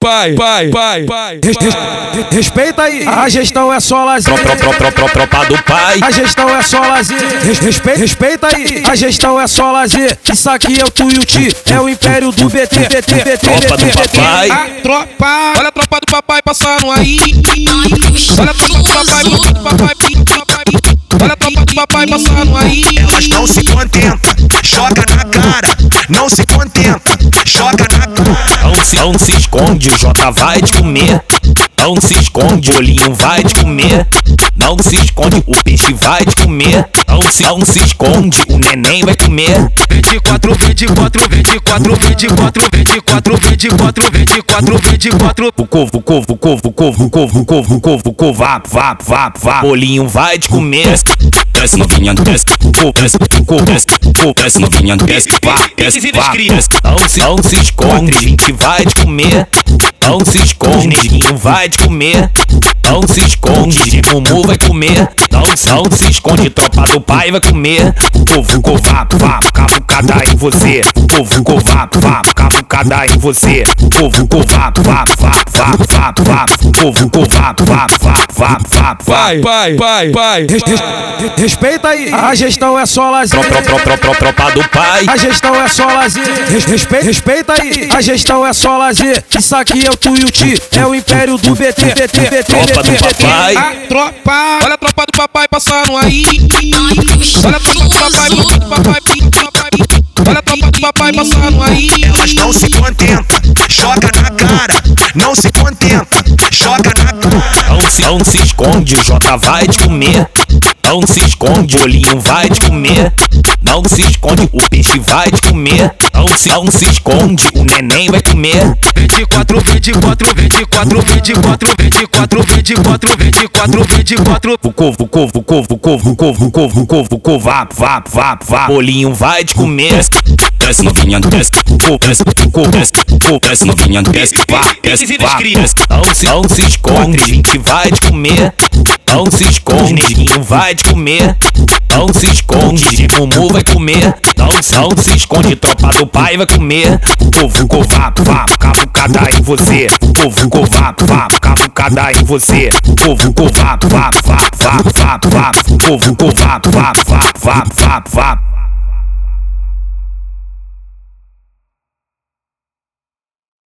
pai, pai, pai, pai. Respeita aí, a gestão é só lazer. Tro, tro, tro, tro, tropa do pai. A gestão é só lazer. Respeita, respeita aí, a gestão é só lazer. Isso aqui é o Tuiuti, é o império do BT. BT, BT, Tropa do papai. A tropa, olha a tropa do papai passando aí. Olha a tropa do papai, do papai, papai. Olha a tropa do papai passando aí. Elas não se contentam, joga na cara, não se Não se, esconde, o Jota vai te comer. Não se esconde, o olhinho vai te comer. Não se esconde, o peixe vai te comer. Não se, não se esconde, o neném vai comer. 24, 24, 24, 24, 24, 24, 24, 24. O covo, o covo, o covo, o covo, o covo, o covo, o covo, o covo, vá, vá, vá, vá. O olhinho vai te comer. Desce novinha, desce, covo, desce, covo, desce, covo, desce novinha, desce, vá, desce, vá. Não se, não se esconde, a gente vai te comer. Não se esconde, neguinho vai te comer. Não se esconde, Mumu vai comer. Não, não se esconde, tropa do pai vai comer. Povo covato, vá, cavucada em você. Povo covato, vá, cavucada em você. Povo covato, vá, vá, vá, vá, vá. Povo covato, vá, vá, vá, vá, vá. Pai, pai, pai. Respeita aí, a gestão é só lazer. Tro, tro, tro, tro, tropa do pai. A gestão é só lazer. Respeita, respeita aí, a gestão é só lazer. Isso aqui é o Tuiuti, é o império do BT. BT, BT, Tropa do papai. A tropa, olha a tropa do papai passando aí. Olha a tropa do papai, papai, papai. Olha a tropa do papai passando aí. Elas não Se, não se esconde, Jota vai te comer. Não se esconde, o olhinho vai te comer. Não se esconde, o peixe vai te comer. Não se, não se esconde, o neném vai comer. 24, 24, 24, 24, 24, 24, 24, 24. O covo, o covo, o covo, o covo, o covo, o covo, o covo, o covo, vá, vá, vá, vá. O olhinho vai te comer. Desce novinha, desce, o covo, desce, o covo, desce, o covo, desce novinha, desce, vá, desce, vá, desce. Não se, não se esconde, a gente vai te comer. Não se esconde, neguinho vai te comer. Não se esconde, Mumu vai comer. Não, não se esconde, tropa do pai vai comer. Povo covato, vá, cavucada em você. Povo covato, vá, cavucada em você. Povo covato, vá, vá, vá, vá, vá. Povo covato, vá, vá, vá, vá, vá.